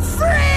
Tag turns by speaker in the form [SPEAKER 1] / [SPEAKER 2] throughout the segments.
[SPEAKER 1] free!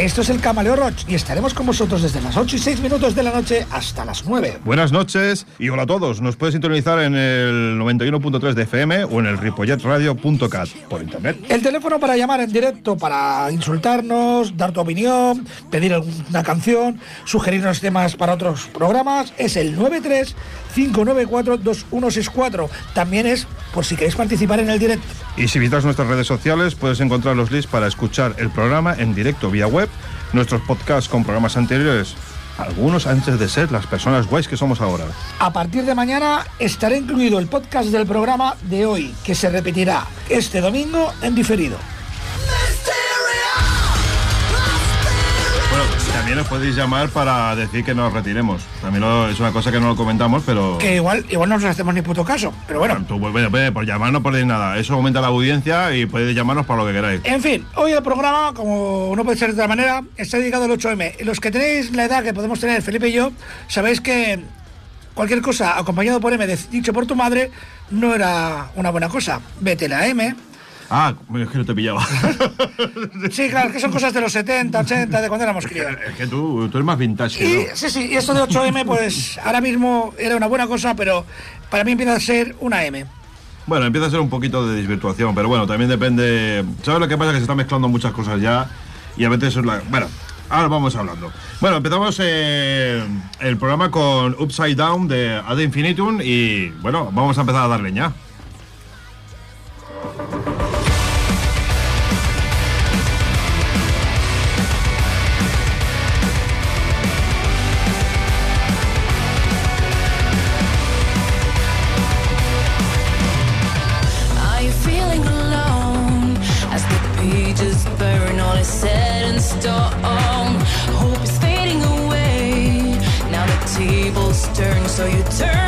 [SPEAKER 1] Esto es el Camaleo Roach y estaremos con vosotros desde las 8 y 6 minutos de la noche hasta las 9.
[SPEAKER 2] Buenas noches y hola a todos. Nos puedes sintonizar en el 91.3 de FM o en el ripolletradio.cat por internet.
[SPEAKER 1] El teléfono para llamar en directo, para insultarnos, dar tu opinión, pedir alguna canción, sugerirnos temas para otros programas es el 93 594 2164. También es por si queréis participar en el directo.
[SPEAKER 2] Y si visitas nuestras redes sociales, puedes encontrar los links para escuchar el programa en directo vía web, nuestros podcasts con programas anteriores, algunos antes de ser las personas guays que somos ahora.
[SPEAKER 1] A partir de mañana estará incluido el podcast del programa de hoy, que se repetirá este domingo en diferido.
[SPEAKER 2] También nos podéis llamar para decir que nos retiremos. También es una cosa que no lo comentamos, pero.
[SPEAKER 1] Que igual, igual no nos hacemos ni puto caso, pero bueno.
[SPEAKER 2] Tú, pues, por llamar no podéis nada. Eso aumenta la audiencia y podéis llamarnos para lo que queráis.
[SPEAKER 1] En fin, hoy el programa, como no puede ser de otra manera, está dedicado al 8M. Los que tenéis la edad que podemos tener Felipe y yo, sabéis que cualquier cosa acompañado por M, dicho por tu madre, no era una buena cosa. Vete la M
[SPEAKER 2] Ah, es que no te pillaba.
[SPEAKER 1] sí, claro, que son cosas de los 70, 80, de cuando éramos críos.
[SPEAKER 2] Es que tú, tú eres más vintage.
[SPEAKER 1] Y, Sí, sí, y esto de 8M, pues ahora mismo era una buena cosa, pero para mí empieza a ser una M.
[SPEAKER 2] Bueno, empieza a ser un poquito de desvirtuación, pero bueno, también depende. ¿Sabes lo que pasa? Que se están mezclando muchas cosas ya y a veces es la. Bueno, ahora vamos hablando. Bueno, empezamos eh, el programa con Upside Down de Ad Infinitum y bueno, vamos a empezar a dar leña.
[SPEAKER 3] So you turn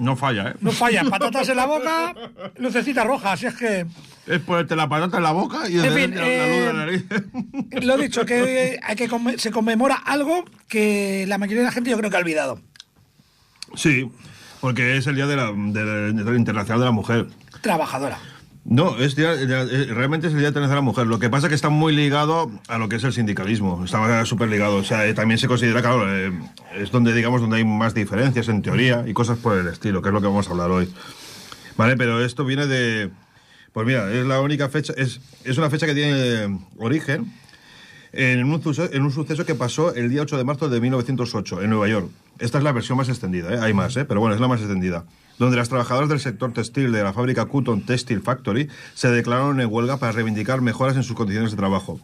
[SPEAKER 2] No falla, ¿eh?
[SPEAKER 1] No falla. Patatas en la boca, lucecita roja. Así es que,
[SPEAKER 2] Es ponerte la patata en la boca y
[SPEAKER 1] En fin,
[SPEAKER 2] la, la luz de la
[SPEAKER 1] eh,
[SPEAKER 2] nariz.
[SPEAKER 1] lo dicho, que, hay que conme- se conmemora algo que la mayoría de la gente yo creo que ha olvidado.
[SPEAKER 2] sí, porque es el Día de la, de Internacional de la Mujer.
[SPEAKER 1] Trabajadora.
[SPEAKER 2] No, es día- eh, realmente es el Día de la Mujer. Lo que pasa es que está muy ligado a lo que es el sindicalismo. Está súper ligado. O sea, eh, también se considera, claro, eh, es donde, digamos, donde hay más diferencias en teoría y cosas por el estilo, que es lo que vamos a hablar hoy. Vale, pero esto viene de... Pues mira, es la única fecha, es, es una fecha que tiene origen en un, suceso, en un suceso que pasó el día 8 de marzo de 1908 en Nueva York. Esta es la versión más extendida, ¿eh? hay más, ¿eh? pero bueno, es la más extendida. Donde las trabajadoras del sector textil de la fábrica Cotton Textile Factory se declararon en huelga para reivindicar mejoras en sus condiciones de trabajo.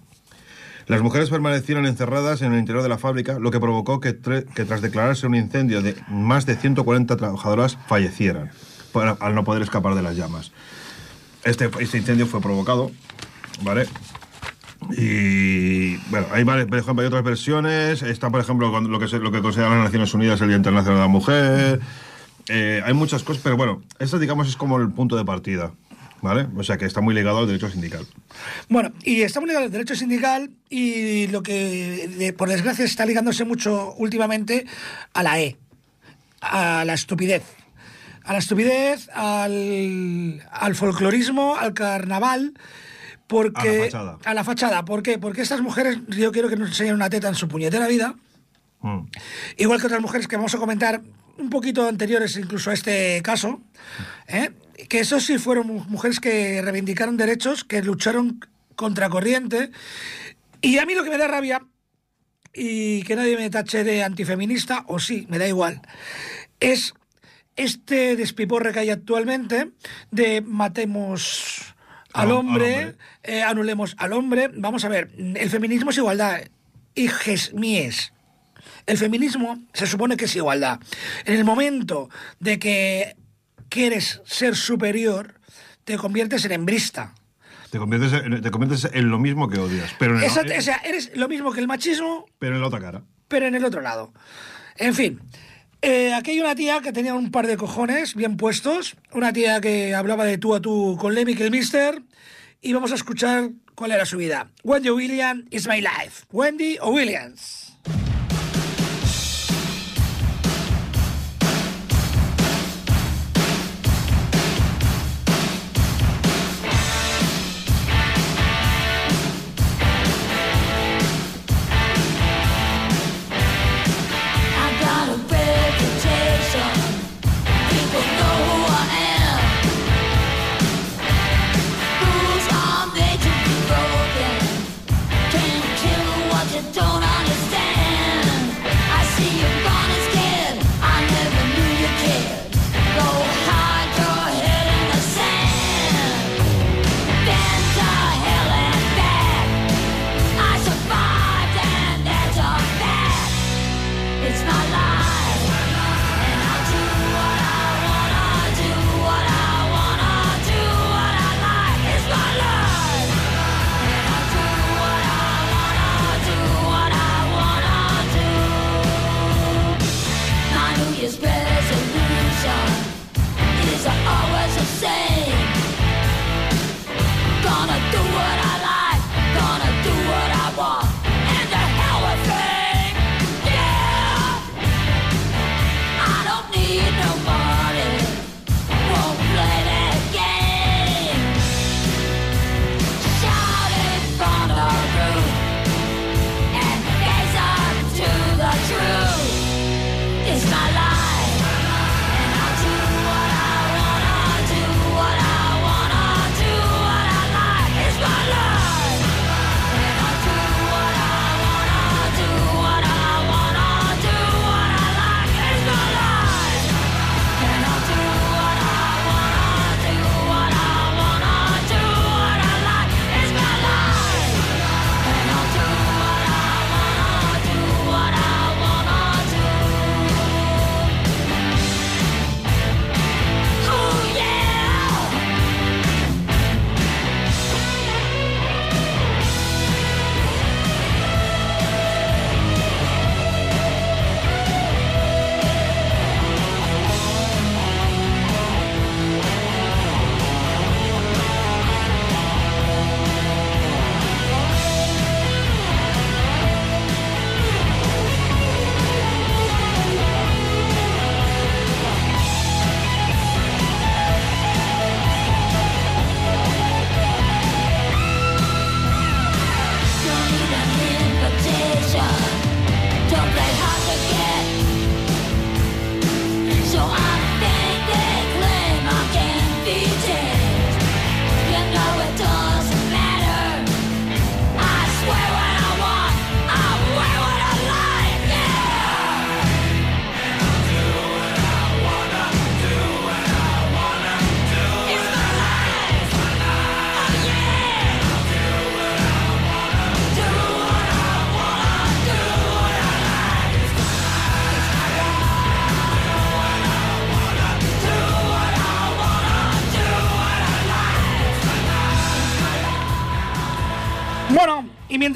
[SPEAKER 2] Las mujeres permanecieron encerradas en el interior de la fábrica, lo que provocó que, tras declararse un incendio de más de 140 trabajadoras fallecieran al no poder escapar de las llamas. Este, este incendio fue provocado, ¿vale? Y bueno, hay, hay otras versiones. Está, por ejemplo, lo que, lo que consideran las Naciones Unidas el Día Internacional de la Mujer. Eh, hay muchas cosas, pero bueno, esto digamos es como el punto de partida, ¿vale? O sea que está muy ligado al derecho sindical.
[SPEAKER 1] Bueno, y estamos ligados al derecho sindical y lo que, por desgracia, está ligándose mucho últimamente a la E, a la estupidez. A la estupidez, al, al folclorismo, al carnaval, porque...
[SPEAKER 2] A la fachada.
[SPEAKER 1] A la fachada. ¿Por qué? Porque estas mujeres, yo quiero que nos enseñen una teta en su puñetera vida,
[SPEAKER 2] Mm.
[SPEAKER 1] igual que otras mujeres que vamos a comentar un poquito anteriores incluso a este caso, ¿eh? que eso sí fueron mu- mujeres que reivindicaron derechos, que lucharon contra corriente. Y a mí lo que me da rabia, y que nadie me tache de antifeminista, o sí, me da igual, es este despiporre que hay actualmente de matemos al
[SPEAKER 2] Al-
[SPEAKER 1] hombre. eh, anulemos al hombre. Vamos a ver, el feminismo es igualdad, hijes míes. El feminismo se supone que es igualdad. En el momento de que quieres ser superior, te conviertes en hembrista.
[SPEAKER 2] Te, conviertes en, te conviertes en lo mismo que odias, pero en,
[SPEAKER 1] Exacto, o sea, eres lo mismo que el machismo,
[SPEAKER 2] pero en la otra cara.
[SPEAKER 1] pero en el otro lado. En fin, eh, aquí hay una tía que tenía un par de cojones bien puestos, una tía que hablaba de tú a tú con Lemmy el Mister, y vamos a escuchar cuál era su vida. Wendy Williams is my life. Wendy o Williams.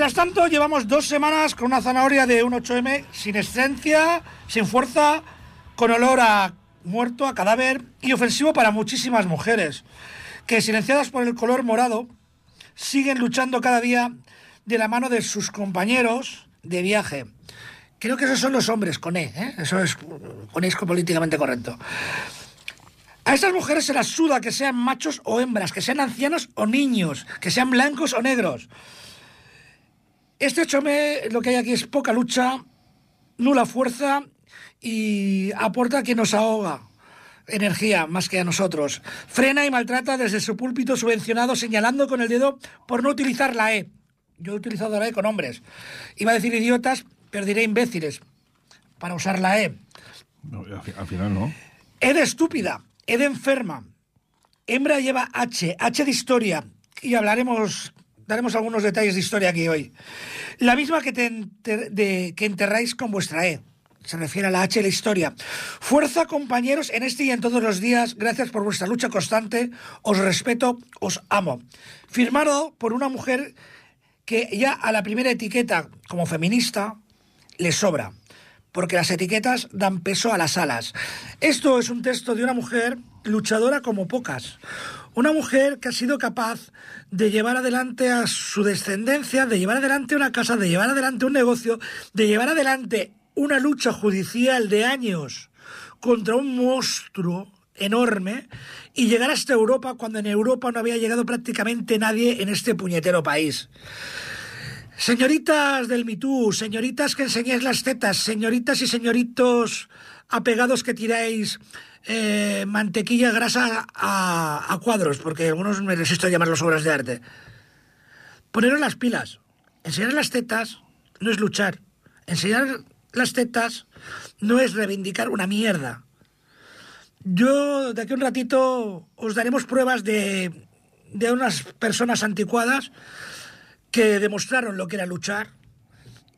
[SPEAKER 1] Mientras tanto llevamos dos semanas con una zanahoria de un 8M sin esencia, sin fuerza, con olor a muerto, a cadáver y ofensivo para muchísimas mujeres, que silenciadas por el color morado, siguen luchando cada día de la mano de sus compañeros de viaje. Creo que esos son los hombres, con E, ¿eh? eso es, con E es políticamente correcto. A estas mujeres se las suda que sean machos o hembras, que sean ancianos o niños, que sean blancos o negros. Este 8M lo que hay aquí es poca lucha, nula fuerza y aporta que nos ahoga energía más que a nosotros. Frena y maltrata desde su púlpito subvencionado señalando con el dedo por no utilizar la E. Yo he utilizado la E con hombres. Iba a decir idiotas, pero diré imbéciles para usar la E.
[SPEAKER 2] No, al, fi- al final no.
[SPEAKER 1] E de estúpida, E de enferma. Hembra lleva H, H de historia. Y hablaremos, daremos algunos detalles de historia aquí hoy. La misma que, que enterráis con vuestra E. Se refiere a la H de la historia. Fuerza, compañeros, en este y en todos los días. Gracias por vuestra lucha constante. Os respeto, os amo. Firmado por una mujer que ya a la primera etiqueta como feminista le sobra, porque las etiquetas dan peso a las alas. Esto es un texto de una mujer luchadora como pocas. Una mujer que ha sido capaz de llevar adelante a su descendencia, de llevar adelante una casa, de llevar adelante un negocio, de llevar adelante una lucha judicial de años contra un monstruo enorme y llegar hasta Europa cuando en Europa no había llegado prácticamente nadie en este puñetero país. Señoritas del MeToo, señoritas que enseñáis las tetas, señoritas y señoritos apegados que tiráis eh, mantequilla grasa a, cuadros, porque algunos me resisto a llamarlos obras de arte. Poneros las pilas. Enseñar las tetas no es luchar. Enseñar las tetas no es reivindicar una mierda. Yo de aquí a un ratito os daremos pruebas de, de unas personas anticuadas que demostraron lo que era luchar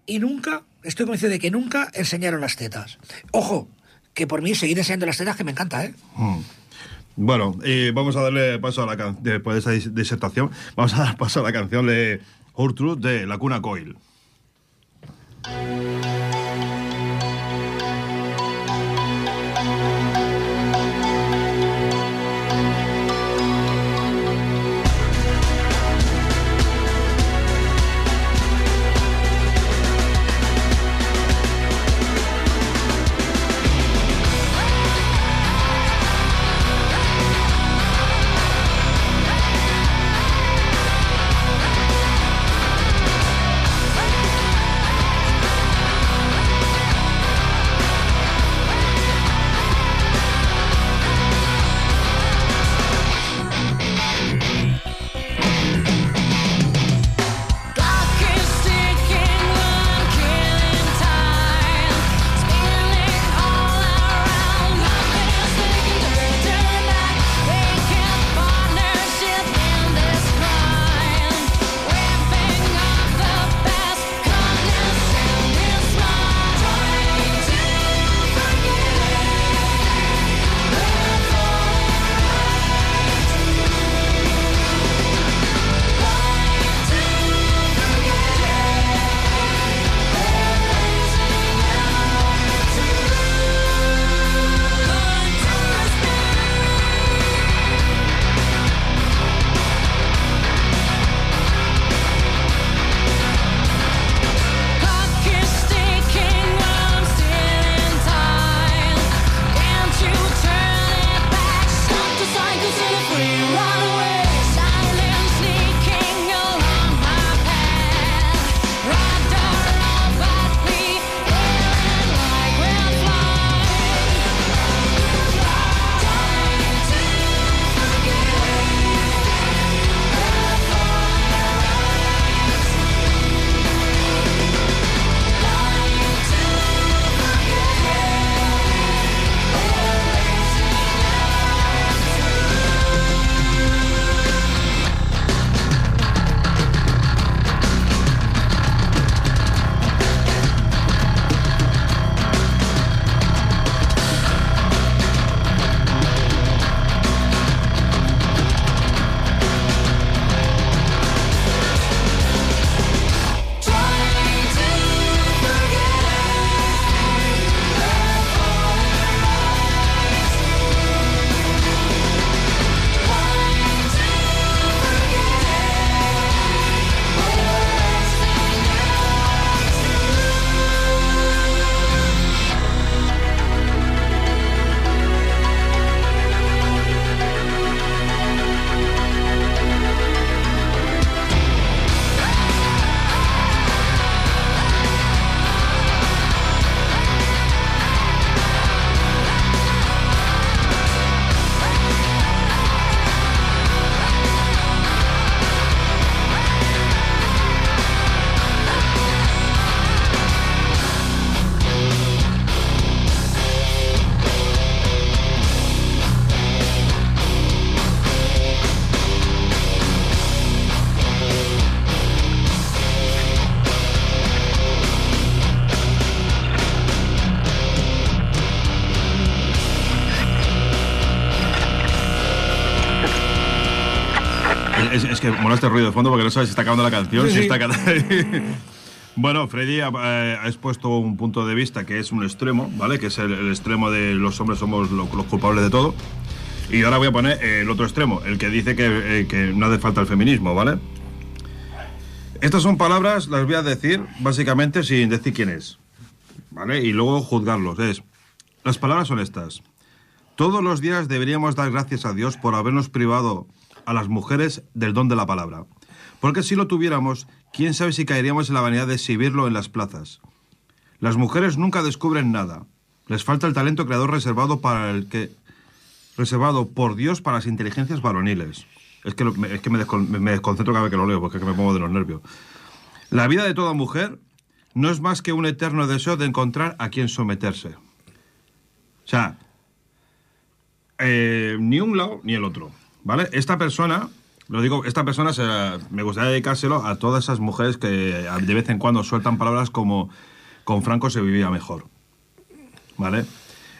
[SPEAKER 1] y nunca, estoy convencido de que nunca enseñaron las tetas. Ojo, que por mí seguir enseñando las tetas que me encanta, ¿eh?
[SPEAKER 2] Mm. Bueno, eh, vamos a darle paso a la canción, después de esa dis- disertación, vamos a dar paso a la canción de Hortruth de La Cuna Coil. Que mola este ruido de fondo porque no sabes si está acabando la canción,
[SPEAKER 1] Sí,
[SPEAKER 2] si está Bueno, Freddy ha, eh, ha expuesto un punto de vista que es un extremo, ¿vale? Que es el, el extremo de los hombres somos lo- los culpables de todo. Y ahora voy a poner eh, el otro extremo, el que dice que, eh, que no hace falta el feminismo, ¿vale? Estas son palabras, las voy a decir básicamente sin decir quién es, ¿vale? Y luego juzgarlos. Es, las palabras son estas. Todos los días deberíamos dar gracias a Dios por habernos privado a las mujeres del don de la palabra. Porque si lo tuviéramos, quién sabe si caeríamos en la vanidad de exhibirlo en las plazas. Las mujeres nunca descubren nada. Les falta el talento creador reservado para el que reservado por Dios para las inteligencias varoniles. Es que, lo- es que me desconcentro cada vez que lo leo porque es que me pongo de los nervios. La vida de toda mujer no es más que un eterno deseo de encontrar a quien someterse. O sea, eh, ni un lado ni el otro, ¿vale? Esta persona, lo digo, esta persona se me gustaría dedicárselo a todas esas mujeres que de vez en cuando sueltan palabras como con Franco se vivía mejor, ¿vale?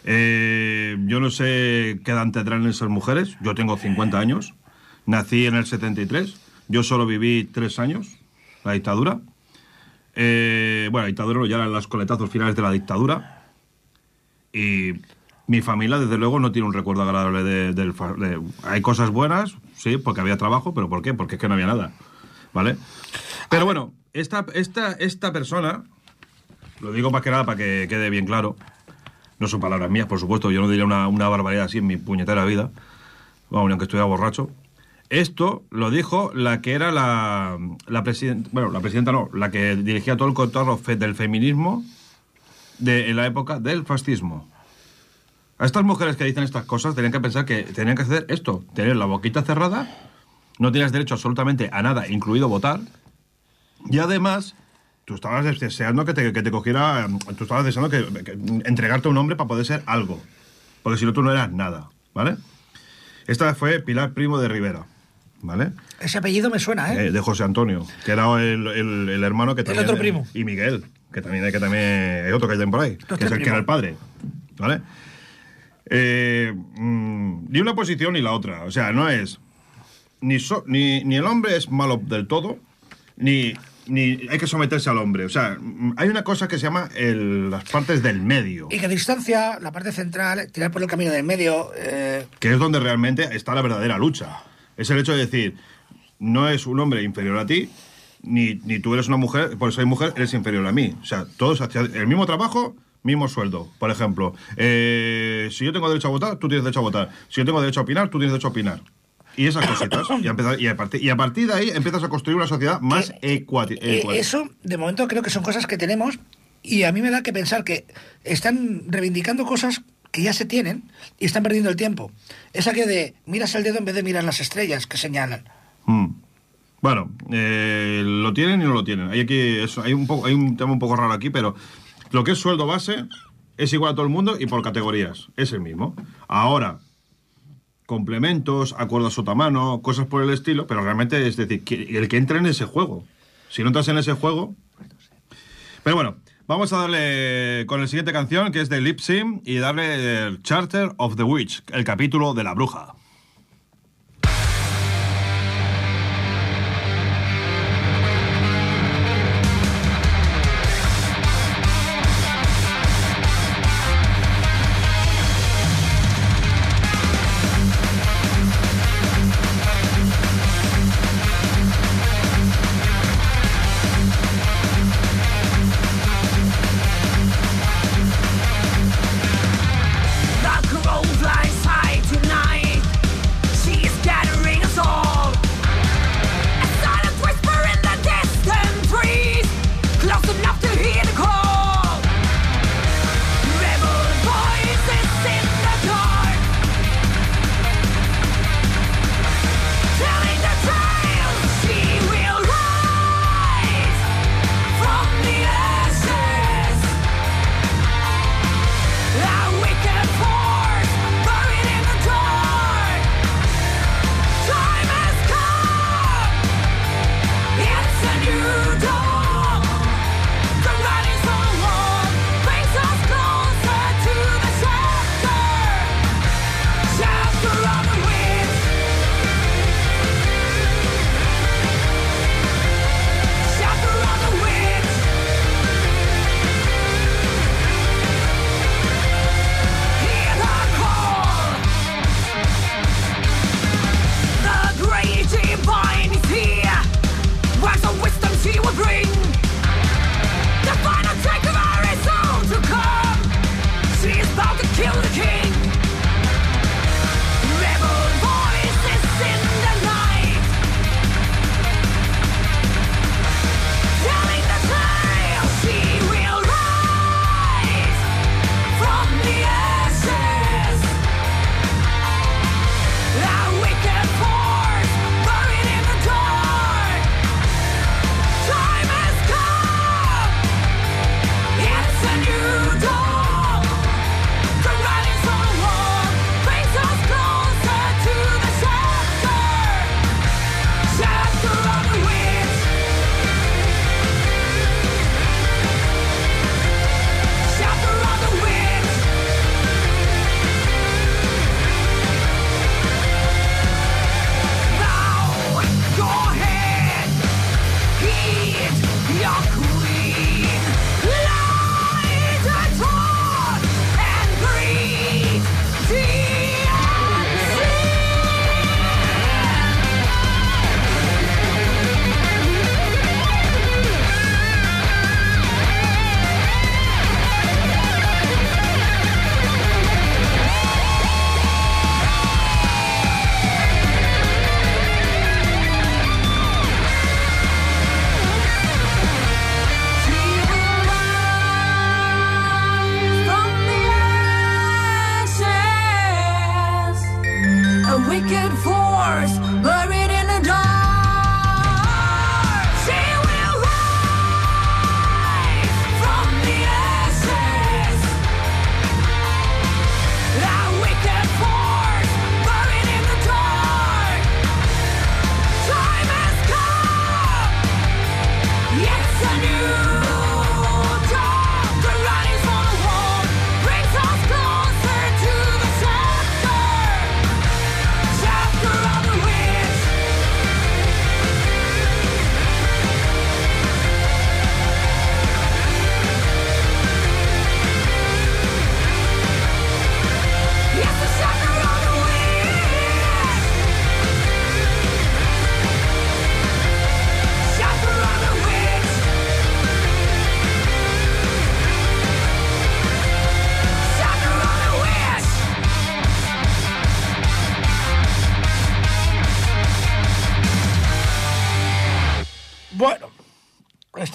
[SPEAKER 2] Eh, yo no sé qué edad tendrán esas mujeres, yo tengo 50 años, nací en el 73, yo solo viví tres años, la dictadura. Eh, bueno, la dictadura ya eran los coletazos finales de la dictadura. Y mi familia, desde luego, no tiene un recuerdo agradable de- fa- de- hay cosas buenas, sí, porque había trabajo, pero ¿por qué? Porque es que no había nada, ¿vale? Pero bueno, esta, esta, esta persona, lo digo más que nada para que quede bien claro, no son palabras mías, por supuesto, yo no diría una, una barbaridad así en mi puñetera vida, ni aunque estuviera borracho. Esto lo dijo la que era la, la presidenta, bueno, la presidenta no, la que dirigía todo el contorno del feminismo de, en la época del fascismo. A estas mujeres que dicen estas cosas tenían que pensar que tenían que hacer esto, tener la boquita cerrada, no tienes derecho absolutamente a nada, incluido votar, y además tú estabas deseando que te, que te cogiera, tú estabas deseando que, que entregarte un hombre para poder ser algo, porque si no tú no eras nada, ¿vale? Esta fue Pilar Primo de Rivera, ¿vale?
[SPEAKER 1] Ese apellido me suena, ¿eh?
[SPEAKER 2] Eh, de José Antonio, que era el, el- el hermano que también...
[SPEAKER 1] otro primo.
[SPEAKER 2] Y Miguel, que también que también hay otro que hay por ahí, que es el
[SPEAKER 1] primo.
[SPEAKER 2] que era el padre, ¿vale? Eh, mm, ni una posición ni la otra, o sea, no es... Ni, so- ni, ni el hombre es malo del todo, ni, ni hay que someterse al hombre. O sea, mm, hay una cosa que se llama el- las partes del medio,
[SPEAKER 1] Y que distancia, la parte central, tirar por el camino del medio. eh,
[SPEAKER 2] que es donde realmente está la verdadera lucha. Es el hecho de decir, no es un hombre inferior a ti, ni, ni tú eres una mujer, por ser mujer eres inferior a mí. O sea, todos hacia el mismo trabajo, mismo sueldo. Por ejemplo, eh, si yo tengo derecho a votar, tú tienes derecho a votar. Si yo tengo derecho a opinar, tú tienes derecho a opinar. Y esas cositas. y, a empezar- y, a partir, y a partir de ahí empiezas a construir una sociedad más
[SPEAKER 1] eh,
[SPEAKER 2] ecual.
[SPEAKER 1] eso, de momento, creo que son cosas que tenemos. Y a mí me da que pensar que están reivindicando cosas que ya se tienen y están perdiendo el tiempo. Es aquello de miras el dedo en vez de mirar las estrellas que señalan.
[SPEAKER 2] Mm. Bueno, eh, lo tienen y no lo tienen. Hay aquí eso, hay un poco, hay un tema un poco raro aquí, pero lo que es sueldo base es igual a todo el mundo y por categorías es el mismo. Ahora complementos, acuerdos sotamano, cosas por el estilo, pero realmente es decir, que el que entre en ese juego. Si no entras en ese juego, pero bueno, vamos a darle con la siguiente canción que es de Lip Sim y darle el Charter of the Witch, el capítulo de la bruja.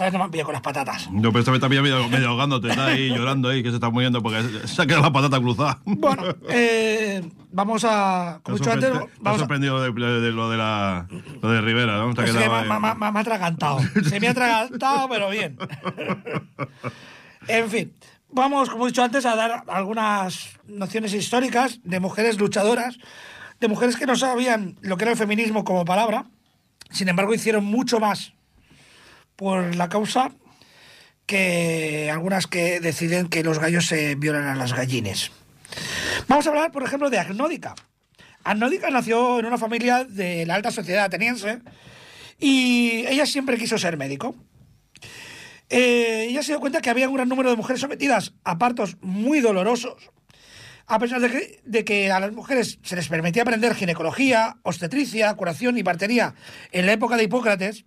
[SPEAKER 1] Vez no me han pillado con las patatas.
[SPEAKER 2] No, pero esta vez también medio, medio ahogándote, está ahí llorando ahí, que se está muriendo porque se ha quedado la patata cruzada.
[SPEAKER 1] Bueno, eh, vamos a. Como he dicho antes,
[SPEAKER 2] te ha
[SPEAKER 1] a.
[SPEAKER 2] sorprendido de, de- de lo de la lo de Rivera, ¿no? Te ha
[SPEAKER 1] Es que me, me- me- me- me ha atragantado. Se me ha atragantado, pero bien. en fin, vamos, como he dicho antes, a dar algunas nociones históricas de mujeres luchadoras, de mujeres que no sabían lo que era el feminismo como palabra, sin embargo hicieron mucho más por la causa que algunas que deciden que los gallos se violan a las gallines. Vamos a hablar, por ejemplo, de Agnódica. Agnódica nació en una familia de la alta sociedad ateniense y ella siempre quiso ser médico. Eh, ella se dio cuenta que había un gran número de mujeres sometidas a partos muy dolorosos, a pesar de que, de que a las mujeres se les permitía aprender ginecología, obstetricia, curación y partería en la época de Hipócrates.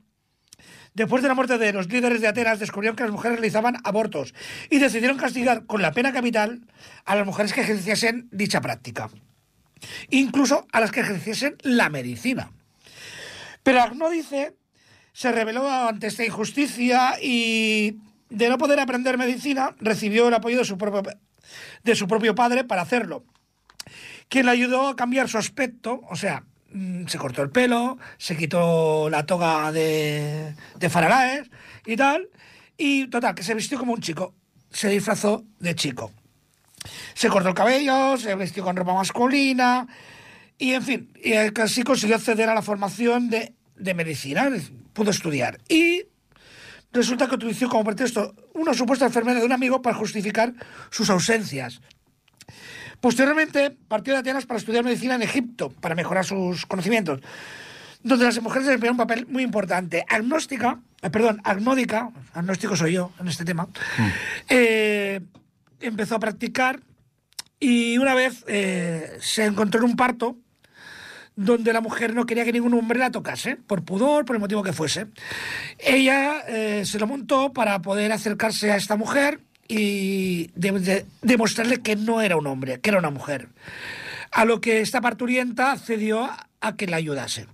[SPEAKER 1] Después de la muerte de los líderes de Atenas, descubrieron que las mujeres realizaban abortos y decidieron castigar con la pena capital a las mujeres que ejerciesen dicha práctica, incluso a las que ejerciesen la medicina. Pero Agnódice se rebeló ante esta injusticia y, de no poder aprender medicina, recibió el apoyo de su propio, de su propio padre para hacerlo, quien le ayudó a cambiar su aspecto, o sea, se cortó el pelo, se quitó la toga de, de Faralaes y tal, y total, que se vistió como un chico, se disfrazó de chico. Se cortó el cabello, se vistió con ropa masculina, y en fin, y así consiguió acceder a la formación de, de medicina, pudo estudiar. Y resulta que utilizó como pretexto una supuesta enfermedad de un amigo para justificar sus ausencias. Posteriormente partió de Atenas para estudiar medicina en Egipto, para mejorar sus conocimientos, donde las mujeres desempeñaron un papel muy importante. Agnóstica, eh, perdón, agnódica, agnóstico soy yo en este tema, eh, empezó a practicar y una vez eh, se encontró en un parto donde la mujer no quería que ningún hombre la tocase, por pudor, por el motivo que fuese. Ella eh, se lo montó para poder acercarse a esta mujer y de- de- demostrarle que no era un hombre, que era una mujer. A lo que esta parturienta accedió a, que la ayudase.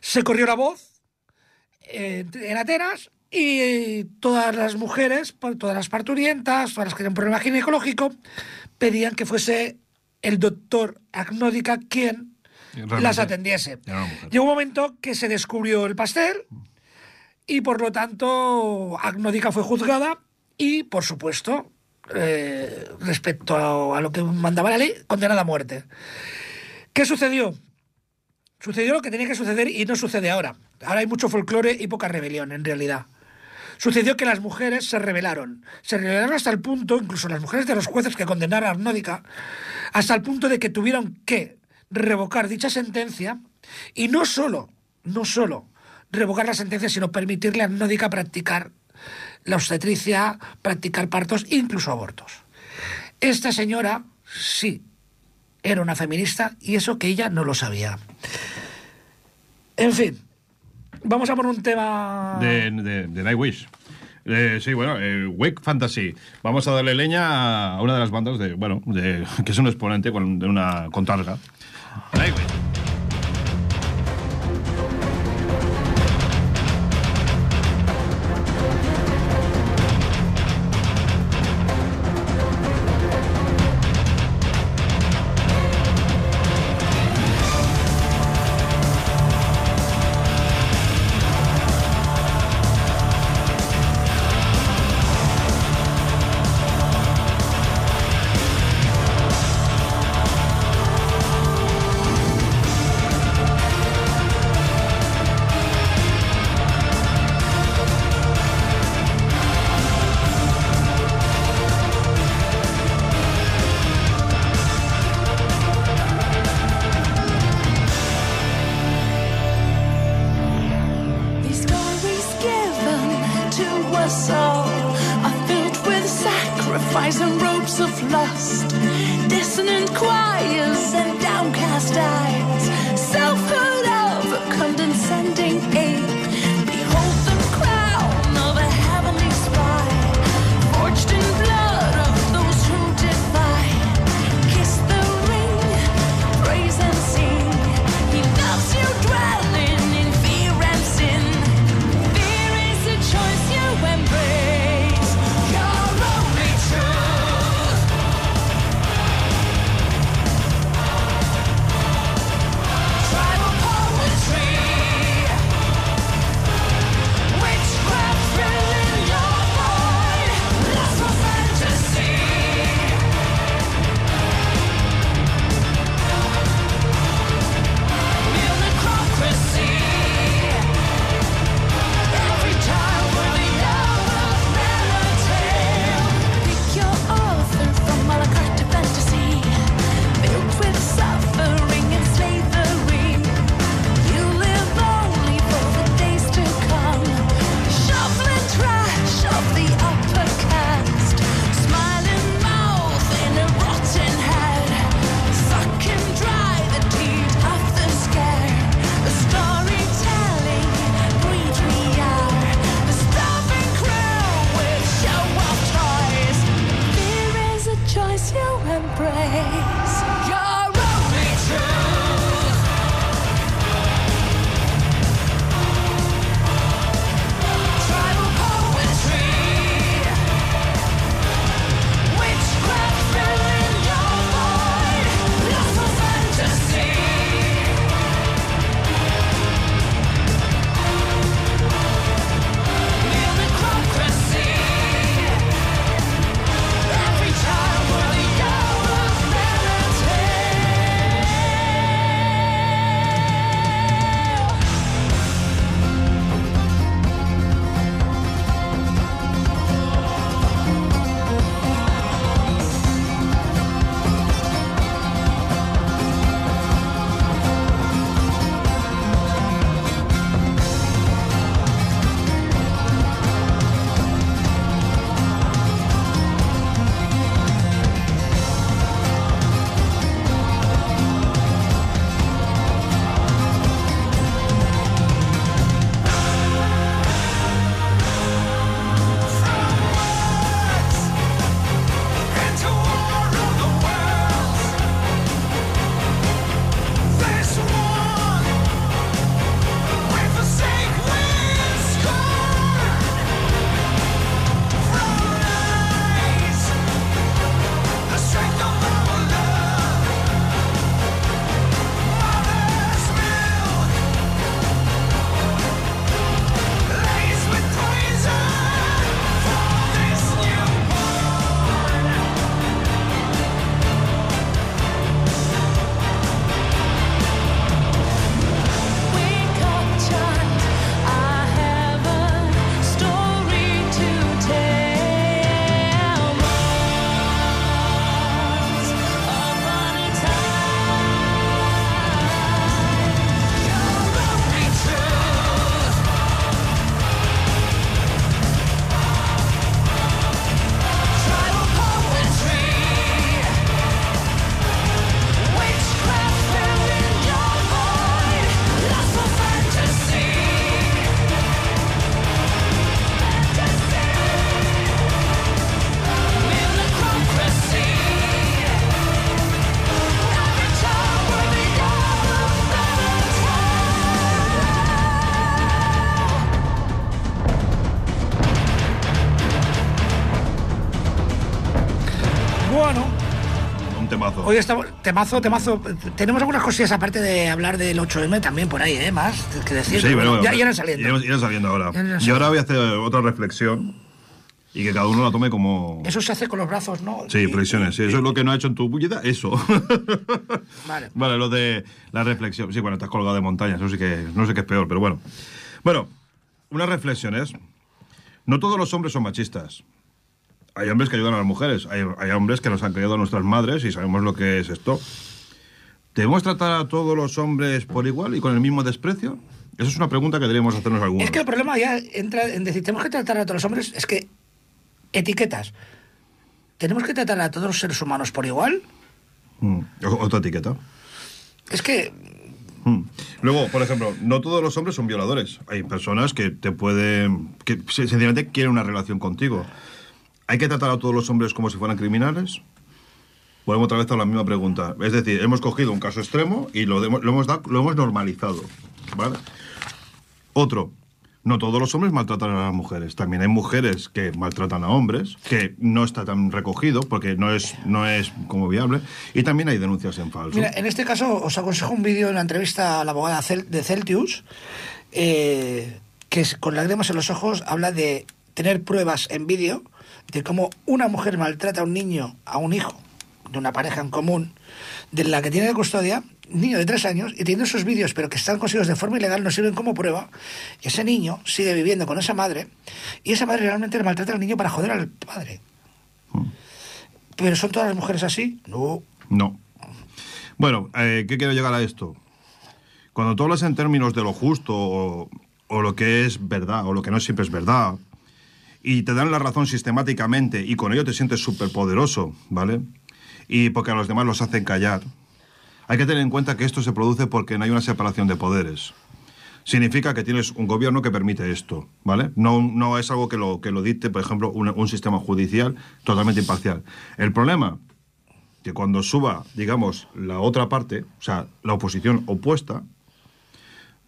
[SPEAKER 1] Se corrió la voz eh, en Atenas y todas las mujeres, por- todas las parturientas, todas las que tenían un problema ginecológico, pedían que fuese el doctor Agnódica quien
[SPEAKER 2] Realmente
[SPEAKER 1] las atendiese. Llegó un momento que se descubrió el pastel y por lo tanto Agnódica fue juzgada y por supuesto eh, respecto a, lo que mandaba la ley condenada a muerte. ¿Qué sucedió? Sucedió lo que tenía que suceder y no sucede ahora. Ahora hay mucho folclore y poca rebelión en realidad. Sucedió que las mujeres se rebelaron. Se rebelaron hasta el punto, incluso las mujeres de los jueces que condenaron a Arnódica, hasta el punto de que tuvieron que revocar dicha sentencia y no solo, no solo revocar la sentencia, sino permitirle a Arnódica practicar la obstetricia, practicar partos, incluso abortos. Esta señora sí era una feminista y eso que ella no lo sabía. En fin, vamos a por un tema...
[SPEAKER 2] de, de, de Nightwish. Eh, sí, bueno, el Wake Fantasy. Vamos a darle leña a una de las bandas de, bueno, de, que es un exponente con, de una contrarga. Nightwish.
[SPEAKER 1] Hoy estamos, temazo, temazo. Tenemos algunas cosillas aparte de hablar del 8M también por ahí, ¿eh? Más que decir.
[SPEAKER 2] Sí, bueno,
[SPEAKER 1] ya irán saliendo.
[SPEAKER 2] Irán, irán saliendo ahora.
[SPEAKER 1] Ya
[SPEAKER 2] Y ahora voy a hacer otra reflexión y que cada uno la tome como.
[SPEAKER 1] Eso se hace con los brazos, ¿no?
[SPEAKER 2] Sí, flexiones. Sí, eso es lo que no ha hecho en tu puñeta, eso.
[SPEAKER 1] Vale.
[SPEAKER 2] Vale, lo de la reflexión. Sí, bueno, estás colgado de montañas, eso sí que no sé qué es peor, pero bueno. Bueno, unas reflexiones. No todos los hombres son machistas. Hay hombres que ayudan a las mujeres, hay, hay hombres que nos han criado nuestras madres y sabemos lo que es esto. ¿Debemos tratar a todos los hombres por igual y con el mismo desprecio? Esa es una pregunta que deberíamos hacernos algunos.
[SPEAKER 1] Es que el problema ya entra en decir, tenemos que tratar a todos los hombres, es que etiquetas. ¿Tenemos que tratar a todos los seres humanos por igual?
[SPEAKER 2] Mm, Otra etiqueta.
[SPEAKER 1] Es que
[SPEAKER 2] Mm. Luego, por ejemplo, no todos los hombres son violadores. Hay personas que te pueden. que se- sencillamente quieren una relación contigo. ¿Hay que tratar a todos los hombres como si fueran criminales? Volvemos otra vez a la misma pregunta. Es decir, hemos cogido un caso extremo y lo, lo hemos, lo hemos normalizado. ¿Vale? Otro. No todos los hombres maltratan a las mujeres. También hay mujeres que maltratan a hombres, que no está tan recogido porque no es, no es como viable. Y también hay denuncias en falso.
[SPEAKER 1] Mira, en este caso os aconsejo un vídeo en la entrevista a la abogada de Celtius, eh, que con lágrimas en los ojos habla de tener pruebas en vídeo de cómo una mujer maltrata a un niño, a un hijo de una pareja en común, de la que tiene de custodia, niño de tres años, y teniendo esos vídeos, pero que están conseguidos de forma ilegal, no sirven como prueba, y ese niño sigue viviendo con esa madre, y esa madre realmente le maltrata al niño para joder al padre. ¿Pero son todas las mujeres así? No.
[SPEAKER 2] No. Bueno, eh, ¿qué quiero llegar a esto? Cuando tú hablas en términos de lo justo o, o lo que es verdad o lo que no siempre es verdad, y te dan la razón sistemáticamente y con ello te sientes súper poderoso, ¿vale? Y porque a los demás los hacen callar, hay que tener en cuenta que esto se produce porque no hay una separación de poderes. Significa que tienes un gobierno que permite esto, ¿vale? No, no es algo que lo, que lo dicte, por ejemplo, un, un sistema judicial totalmente imparcial. El problema que cuando suba, digamos, la otra parte, o sea, la oposición opuesta,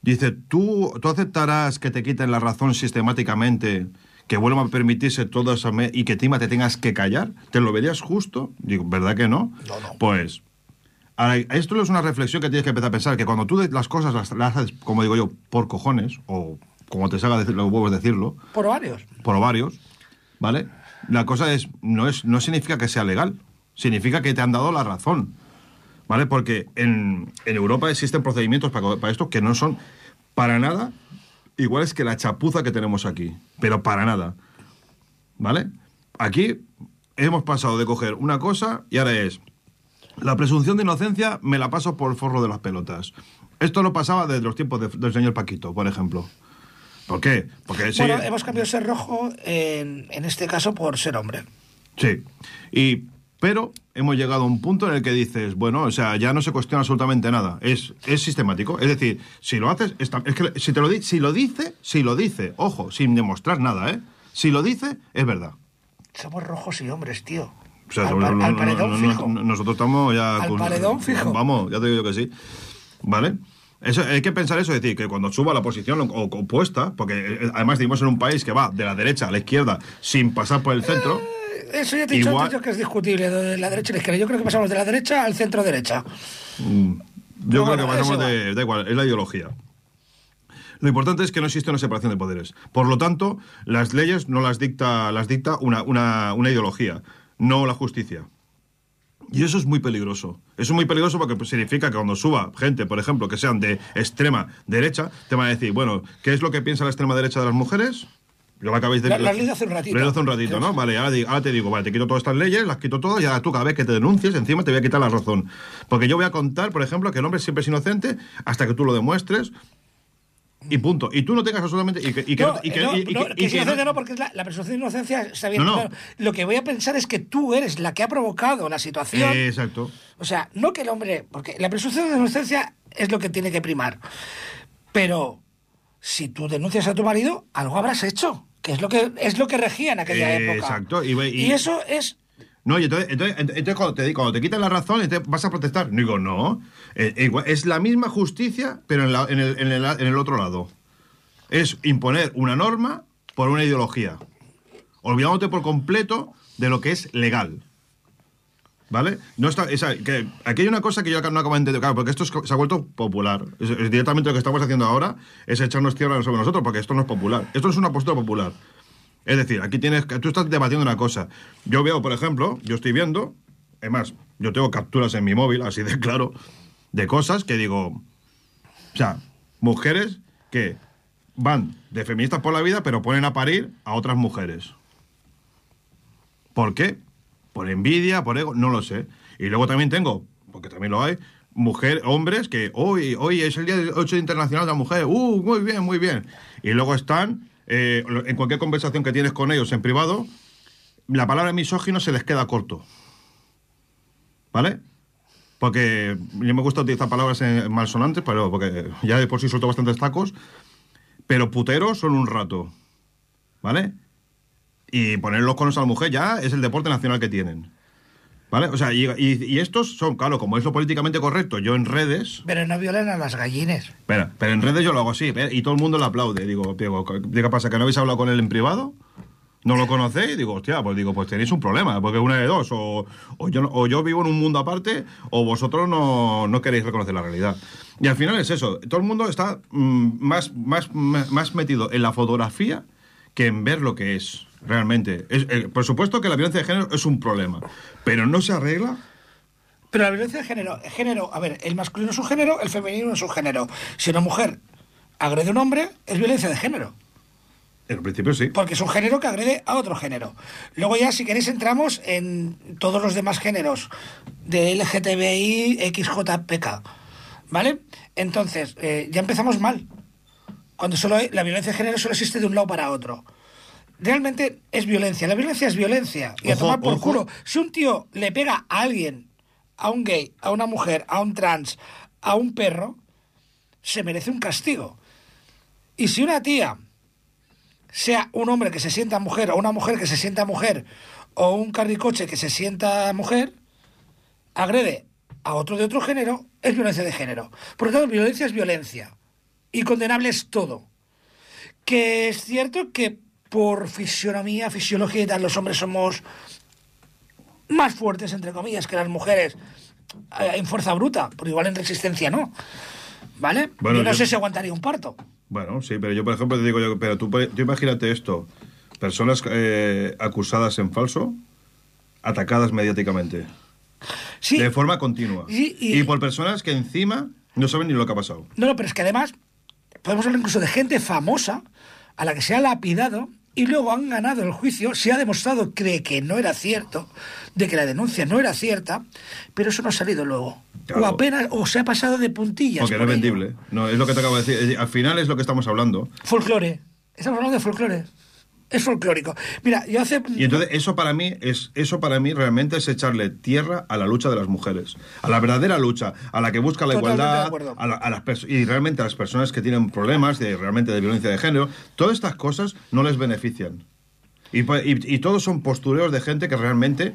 [SPEAKER 2] dice, ¿tú, tú aceptarás que te quiten la razón sistemáticamente, que vuelvan a permitirse toda esa... y que encima te tengas que callar? ¿Te lo verías justo? Digo, ¿verdad que no?
[SPEAKER 1] No, no.
[SPEAKER 2] Pues... ahora, esto es una reflexión que tienes que empezar a pensar, que cuando tú las cosas las, las haces, como digo yo, por cojones, o como te salga decir, los huevos decirlo,
[SPEAKER 1] Por varios.
[SPEAKER 2] por ovarios, ¿vale? La cosa es no, es, no significa que sea legal, significa que te han dado la razón, ¿vale? Porque en, en Europa existen procedimientos para, para esto que no son para nada iguales que la chapuza que tenemos aquí, pero para nada, ¿vale? Aquí hemos pasado de coger una cosa y ahora es la presunción de inocencia me la paso por el forro de las pelotas. Esto no pasaba desde los tiempos de- del señor Paquito, por ejemplo. ¿Por qué? Porque sí,
[SPEAKER 1] Bueno, hemos cambiado ser rojo en, en este caso por ser hombre.
[SPEAKER 2] Sí. Y, pero hemos llegado a un punto en el que dices, bueno, o sea, ya no se cuestiona absolutamente nada. Es, es sistemático. Es decir, si lo haces, está- es que si te lo di- si lo dice, si lo dice, ojo, sin demostrar nada, ¿eh? Si lo dice, es verdad.
[SPEAKER 1] Somos rojos y hombres, tío.
[SPEAKER 2] O sea,
[SPEAKER 1] al,
[SPEAKER 2] no-
[SPEAKER 1] al paredón
[SPEAKER 2] no- no-
[SPEAKER 1] fijo.
[SPEAKER 2] no- nosotros estamos ya
[SPEAKER 1] Al paredón fijo.
[SPEAKER 2] Vamos, ya te digo yo que sí. ¿Vale? Eso, hay que pensar eso, es decir, que cuando suba la posición opuesta, porque eh, además vivimos en un país que va de la derecha a la izquierda sin pasar por el centro.
[SPEAKER 1] Eso ya te he dicho
[SPEAKER 2] Igual-
[SPEAKER 1] antes yo que es discutible, de la derecha y la izquierda. Yo creo que pasamos de la derecha al centro derecha.
[SPEAKER 2] Yo creo que pasamos de. Da igual, es la ideología. Lo importante es que no existe una separación de poderes. Por lo tanto, las leyes no las dicta, las dicta una, una, una ideología, no la justicia. Y eso es muy peligroso. Eso es muy peligroso porque pues, significa que cuando suba gente, por ejemplo, que sean de extrema derecha, te van a decir, bueno, ¿qué es lo que piensa la extrema derecha de las mujeres? Yo lo acabáis de
[SPEAKER 1] La- las hace un ratito.
[SPEAKER 2] Leído hace un ratito, ¿no? Vale, ahora, te digo, vale, te quito todas estas leyes, las quito todas y ahora tú cada vez que te denuncies, encima te voy a quitar la razón. Porque yo voy a contar, por ejemplo, que el hombre siempre es inocente hasta que tú lo demuestres y punto. Y tú no tengas absolutamente... Y que, y que
[SPEAKER 1] no,
[SPEAKER 2] y que-
[SPEAKER 1] no,
[SPEAKER 2] y- y
[SPEAKER 1] no,
[SPEAKER 2] que-
[SPEAKER 1] que
[SPEAKER 2] y
[SPEAKER 1] es
[SPEAKER 2] que no-
[SPEAKER 1] inocente no, porque es la, la presunción de inocencia está bien. Claro. Lo que voy a pensar es que tú eres la que ha provocado la situación.
[SPEAKER 2] Eh, exacto.
[SPEAKER 1] O sea, no que el hombre. Porque la presunción de inocencia es lo que tiene que primar. Pero si tú denuncias a tu marido, algo habrás hecho. Que es lo que, es lo que regía en aquella
[SPEAKER 2] Eh,
[SPEAKER 1] época.
[SPEAKER 2] exacto, y
[SPEAKER 1] eso es.
[SPEAKER 2] No, y entonces, entonces, entonces cuando, te, cuando te quitan la razón, entonces vas a protestar. Digo, no. Eh, igual- es la misma justicia, pero en, la- en el, en el- en el otro lado. Es imponer una norma por una ideología. Olvidándote por completo de lo que es legal. ¿Vale? No está, que, aquí hay una cosa que yo no acabo de entender, claro, porque esto es- se ha vuelto popular. Directamente lo que estamos haciendo ahora es echarnos tierra sobre nosotros, porque esto no es popular. Esto es una postura popular. Es decir, aquí tienes tú estás debatiendo una cosa. Yo veo, por ejemplo, yo estoy viendo, además, yo tengo capturas en mi móvil, así de claro, de cosas que digo, o sea, mujeres que van de feministas por la vida, pero ponen a parir a otras mujeres. ¿Por qué? Por envidia, por ego, no lo sé. Y luego también tengo, porque también lo hay, mujer, hombres que hoy, hoy es el día del 8 internacional de la mujer, uh, muy bien, muy bien. Y luego están, eh, en cualquier conversación que tienes con ellos en privado, la palabra misógino se les queda corto. ¿Vale? Porque yo me gusta utilizar palabras malsonantes, pero porque ya de por sí suelto bastantes tacos, pero puteros son un rato. ¿Vale? Y poner los conos a la mujer ya es el deporte nacional que tienen. ¿Vale? O sea, y, y- estos son, claro, como es lo políticamente correcto, yo en redes.
[SPEAKER 1] Pero no violen a las gallines.
[SPEAKER 2] Espera, pero en redes yo lo hago así, ¿eh? y todo el mundo lo aplaude. Digo, digo, ¿qué pasa? ¿Que no habéis hablado con él en privado? ¿No lo conocéis? Digo, hostia, pues digo, pues tenéis un problema, porque una de dos, o, o yo, o yo vivo en un mundo aparte, o vosotros no, no queréis reconocer la realidad. Y al final es eso, todo el mundo está mm, más, más más metido en la fotografía que en ver lo que es realmente. Es, eh, por supuesto que la violencia de género es un problema, pero no se arregla.
[SPEAKER 1] Pero la violencia de género, género, a ver, el masculino es un género, el femenino es un género. Si una mujer agrede a un hombre, es violencia de género.
[SPEAKER 2] En principio sí.
[SPEAKER 1] Porque es un género que agrede a otro género. Luego ya, si queréis, entramos en todos los demás géneros de LGTBI, XJPK. ¿Vale? Entonces, eh, ya empezamos mal. Cuando solo hay- la violencia de género solo existe de un lado para otro. Realmente es violencia. La violencia es violencia. Y a tomar por
[SPEAKER 2] ojo.
[SPEAKER 1] culo. Si un tío le pega a alguien, a un gay, a una mujer, a un trans, a un perro, se merece un castigo. Y si una tía sea un hombre que se sienta mujer o una mujer que se sienta mujer o un carricoche que se sienta mujer, agrede a otro de otro género, es violencia de género. Por lo tanto, violencia es violencia. Y condenable es todo. Que es cierto que por fisionomía, fisiología y tal, los hombres somos más fuertes, entre comillas, que las mujeres eh, en fuerza bruta, pero igual en resistencia no. ¿Vale?
[SPEAKER 2] Bueno,
[SPEAKER 1] yo no
[SPEAKER 2] yo-
[SPEAKER 1] sé si aguantaría un parto.
[SPEAKER 2] Bueno, sí, pero yo, por ejemplo, te digo yo, pero tú, tú imagínate esto, personas eh, acusadas en falso, atacadas mediáticamente,
[SPEAKER 1] Sí,
[SPEAKER 2] de forma continua.
[SPEAKER 1] Sí,
[SPEAKER 2] y...
[SPEAKER 1] y-
[SPEAKER 2] por personas que encima no saben ni lo que ha pasado.
[SPEAKER 1] No, no, pero es que además podemos hablar incluso de gente famosa a la que se ha lapidado y luego han ganado el juicio, se ha demostrado que, que no era cierto, de que la denuncia no era cierta, pero eso no ha salido luego.
[SPEAKER 2] Claro.
[SPEAKER 1] O apenas, o se ha pasado de puntillas.
[SPEAKER 2] Porque no es vendible. No, es lo que te acabo de decir, Al final es lo que estamos hablando.
[SPEAKER 1] Folclore. Estamos hablando de folclore. Es folclórico. Mira, yo hace...
[SPEAKER 2] Y entonces eso para mí es eso para mí realmente es echarle tierra a la lucha de las mujeres, a la verdadera lucha, a la que busca la
[SPEAKER 1] Totalmente
[SPEAKER 2] igualdad, a, la- a las y realmente a las personas que tienen problemas de realmente de violencia de género, todas estas cosas no les benefician. Y, pa- y- y todos son postureos de gente que realmente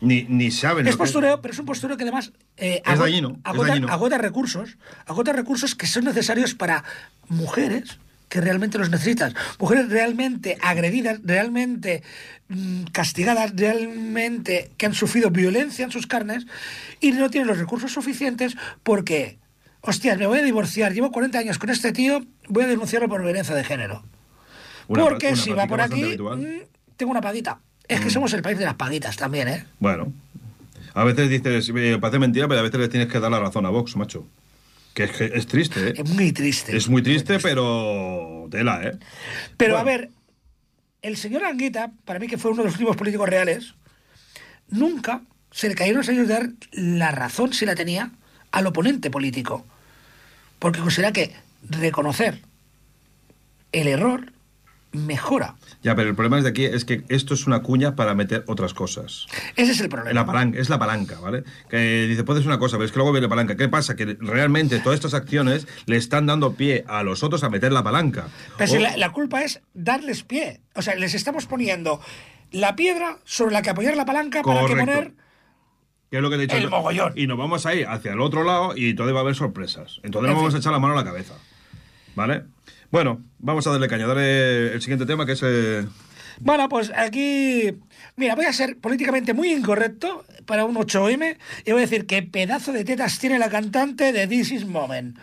[SPEAKER 2] ni, ni saben.
[SPEAKER 1] Es
[SPEAKER 2] lo que-
[SPEAKER 1] postureo, pero es un postureo que además eh,
[SPEAKER 2] dañino,
[SPEAKER 1] agota recursos, agota recursos que son necesarios para mujeres que realmente los necesitan, mujeres realmente agredidas, realmente mm, castigadas, realmente que han sufrido violencia en sus carnes y no tienen los recursos suficientes porque, hostias, me voy a divorciar, llevo 40 años con este tío, voy a denunciarlo por violencia de género.
[SPEAKER 2] Una
[SPEAKER 1] porque
[SPEAKER 2] una
[SPEAKER 1] si va por aquí,
[SPEAKER 2] habitual.
[SPEAKER 1] mm, tengo una paguita. Es que somos el país de las paguitas también, ¿eh?
[SPEAKER 2] Bueno, a veces dices, eh, parece mentira, pero a veces le tienes que dar la razón a Vox, macho. Que es, que es triste, ¿eh?
[SPEAKER 1] Es muy triste.
[SPEAKER 2] Es muy triste, pero tela, ¿eh?
[SPEAKER 1] Pero a ver, el señor Anguita, para mí que fue uno de los últimos políticos reales, nunca se le cayeron los años de dar la razón, si la tenía, al oponente político. Porque considera que reconocer el error mejora.
[SPEAKER 2] Ya, pero el problema es de aquí es que esto es una cuña para meter otras cosas.
[SPEAKER 1] Ese es el problema.
[SPEAKER 2] La palanca, es la palanca, ¿vale? Que dice, puedes una cosa, pero es que luego viene la palanca. ¿Qué pasa? Que realmente todas estas acciones le están dando pie a los otros a meter la palanca.
[SPEAKER 1] Pero si la, la culpa es darles pie. O sea, les estamos poniendo la piedra sobre la que apoyar la palanca para que poner
[SPEAKER 2] que es lo que te he dicho
[SPEAKER 1] el mogollón.
[SPEAKER 2] Y nos vamos a ir hacia el otro lado y entonces va a haber sorpresas. Entonces
[SPEAKER 1] En
[SPEAKER 2] nos vamos a echar la mano a la cabeza. ¿Vale? Bueno, vamos a darle caña, darle el siguiente tema que es... Eh...
[SPEAKER 3] Bueno, pues aquí, mira, voy a ser políticamente muy incorrecto para un 8M y voy a decir que pedazo de tetas tiene la cantante de This Is Moment.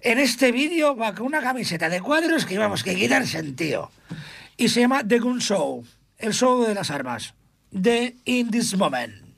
[SPEAKER 3] En este vídeo va con una camiseta de cuadros que vamos que quitar sentido. Y se llama The Gun Show, el show de las armas. The In This Moment.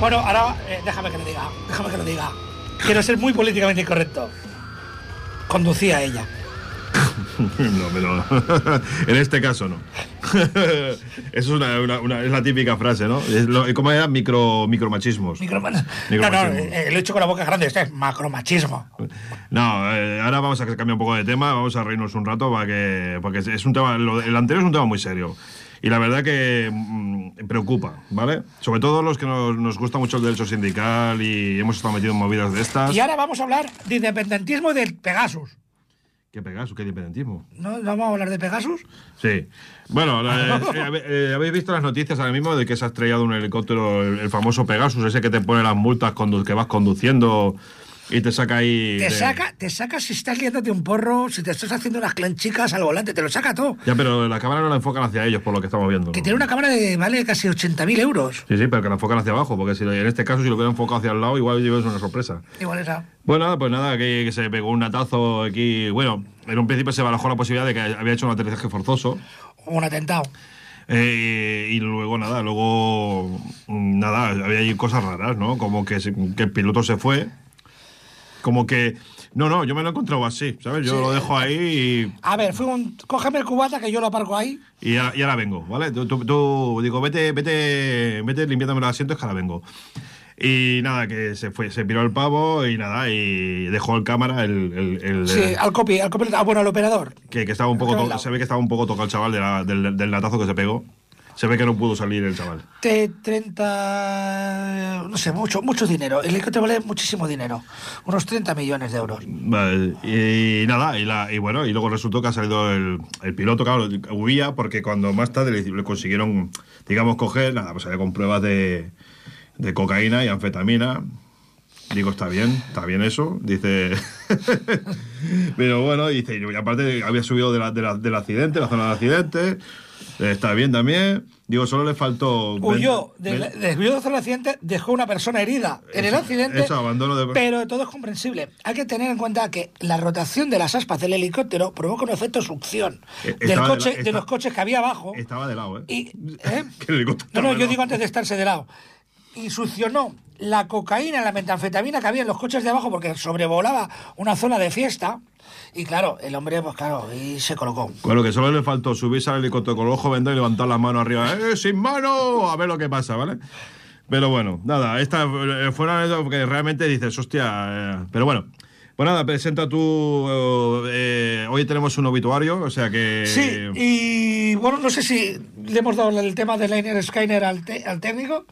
[SPEAKER 3] Bueno, ahora eh, déjame que lo diga, déjame que lo diga. Quiero ser muy políticamente correcto. Conducía ella.
[SPEAKER 2] No, pero en este caso no. es, una, es la típica frase, ¿no? Es lo, ¿Cómo era? Micro, micromachismos.
[SPEAKER 1] Micromachismos. No, no,
[SPEAKER 2] eh,
[SPEAKER 1] eh, lo he hecho con la boca grande, esto es macromachismo.
[SPEAKER 2] No, eh, ahora vamos a cambiar un poco de tema, vamos a reírnos un rato para que, porque es un tema, el anterior es un tema muy serio. Y la verdad que mm, preocupa, ¿vale? Sobre todo los que nos, nos gusta mucho el derecho sindical y hemos estado metidos en movidas de estas.
[SPEAKER 1] Y ahora vamos a hablar de independentismo y del Pegasus.
[SPEAKER 2] ¿Qué Pegasus? ¿Qué independentismo?
[SPEAKER 1] ¿No ¿No vamos a hablar de Pegasus?
[SPEAKER 2] Sí. Bueno, la- eh, habe- eh, habéis visto las noticias ahora mismo de que se ha estrellado un helicóptero, el, el famoso Pegasus, ese que te pone las multas que vas conduciendo y te saca ahí.
[SPEAKER 1] Te
[SPEAKER 2] de-
[SPEAKER 1] saca, te saca si estás liándote un porro, si te estás haciendo unas clanchicas al volante, te lo saca todo.
[SPEAKER 2] Ya, pero la cámara no la enfocan hacia ellos, por lo que estamos viendo.
[SPEAKER 1] Que
[SPEAKER 2] ¿no?
[SPEAKER 1] tiene una cámara de vale casi 80.000 euros.
[SPEAKER 2] Sí, sí, pero que la enfocan hacia abajo, porque si en este caso, si lo hubieran enfocado hacia el lado, igual es una sorpresa.
[SPEAKER 1] Igual esa.
[SPEAKER 2] Bueno, nada, pues nada, que, que se pegó un natazo aquí. Bueno, en un principio se barajó la posibilidad de que había hecho un aterrizaje forzoso.
[SPEAKER 1] Un atentado.
[SPEAKER 2] Eh, y luego nada, luego mm, nada, había ahí cosas raras, ¿no? Como que, que el piloto se fue, como que no, no, yo me lo he encontrado así, ¿sabes? Yo
[SPEAKER 1] Sí.
[SPEAKER 2] lo dejo ahí
[SPEAKER 1] A ver, fue un. Cógeme el cubata que yo lo aparco ahí.
[SPEAKER 2] y, y, ahora, y ahora vengo, ¿vale? Tú, tú- tú, digo, vete, vete, vete limpiándome los asientos que ahora vengo. Y nada, que se fue, se piró el pavo y nada, y dejó el cámara, el, el- el-
[SPEAKER 1] Sí, al copy, al copy, ah, bueno, al operador.
[SPEAKER 2] que, que estaba un poco, to- se ve que estaba un poco tocado el chaval de la- del, del latazo que se pegó. Se ve que no pudo salir el chaval.
[SPEAKER 1] T30. No sé, mucho, mucho dinero. El helicóptero vale muchísimo dinero. Unos 30 millones de euros.
[SPEAKER 2] Vale, y, nada, y, la, y bueno, y luego resultó que ha salido el, el piloto, claro, huía porque cuando más tarde le, le consiguieron, digamos, coger, nada, pues había con pruebas de, de cocaína y anfetamina. Digo, está bien, está bien eso, dice. Pero bueno, dice, y aparte había subido de la- de la- del accidente, la zona del accidente, está bien también. Digo, solo le faltó.
[SPEAKER 1] Huyó,
[SPEAKER 2] ven-
[SPEAKER 1] del,
[SPEAKER 2] ven-
[SPEAKER 1] desvió del accidente, dejó una persona herida en el accidente.
[SPEAKER 2] eso, abandono de-
[SPEAKER 1] Pero todo es comprensible. Hay que tener en cuenta que la rotación de las aspas del helicóptero provoca un efecto succión
[SPEAKER 2] Eh,
[SPEAKER 1] del
[SPEAKER 2] estaba de
[SPEAKER 1] coche,
[SPEAKER 2] la-
[SPEAKER 1] de los coches que había abajo.
[SPEAKER 2] Estaba de lado, ¿eh?
[SPEAKER 1] Y, ¿eh?
[SPEAKER 2] Que el helicóptero
[SPEAKER 1] No, no,
[SPEAKER 2] de
[SPEAKER 1] yo
[SPEAKER 2] lado.
[SPEAKER 1] digo antes de estarse de lado. Y succionó la cocaína, la metanfetamina que había en los coches de abajo porque sobrevolaba una zona de fiesta. Y claro, el hombre, pues claro, y se colocó.
[SPEAKER 2] Bueno, que solo le faltó subirse al helicóptero con el ojo vendado y levantar las manos arriba. ¡Eh, sin mano! A ver lo que pasa, ¿vale? Pero bueno, nada, esta eh, fue una porque realmente dices, hostia. eh, pero bueno, pues nada, presenta tú. eh, hoy tenemos un obituario, o sea que.
[SPEAKER 1] Sí, y bueno, no sé si le hemos dado el tema de Liner Skyner al, al técnico.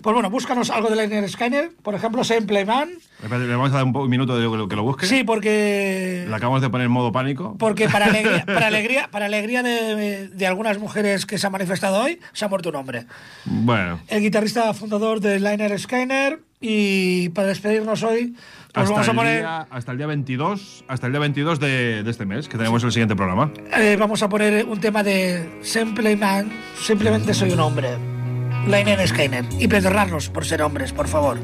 [SPEAKER 1] Pues bueno, búscanos algo de Liner Skyner, por ejemplo, Simple Man.
[SPEAKER 2] Espérate, Le vamos a dar un, un minuto de lo, que lo busque.
[SPEAKER 1] Sí, porque.
[SPEAKER 2] Le acabamos de poner en modo pánico.
[SPEAKER 1] Porque para alegría, para alegría, para alegría de, de algunas mujeres que se han manifestado hoy, se ha muerto un hombre.
[SPEAKER 2] Bueno.
[SPEAKER 1] El guitarrista fundador de Liner Skyner. Y para despedirnos hoy, pues
[SPEAKER 2] Hasta
[SPEAKER 1] vamos a
[SPEAKER 2] el,
[SPEAKER 1] poner.
[SPEAKER 2] día, hasta el día 22, hasta el día 22 de, de este mes, que tenemos el siguiente programa.
[SPEAKER 1] eh, vamos a poner un tema de Simple Man. Simplemente soy un hombre. Liner Skyner. Y perdonarnos por ser hombres, por favor.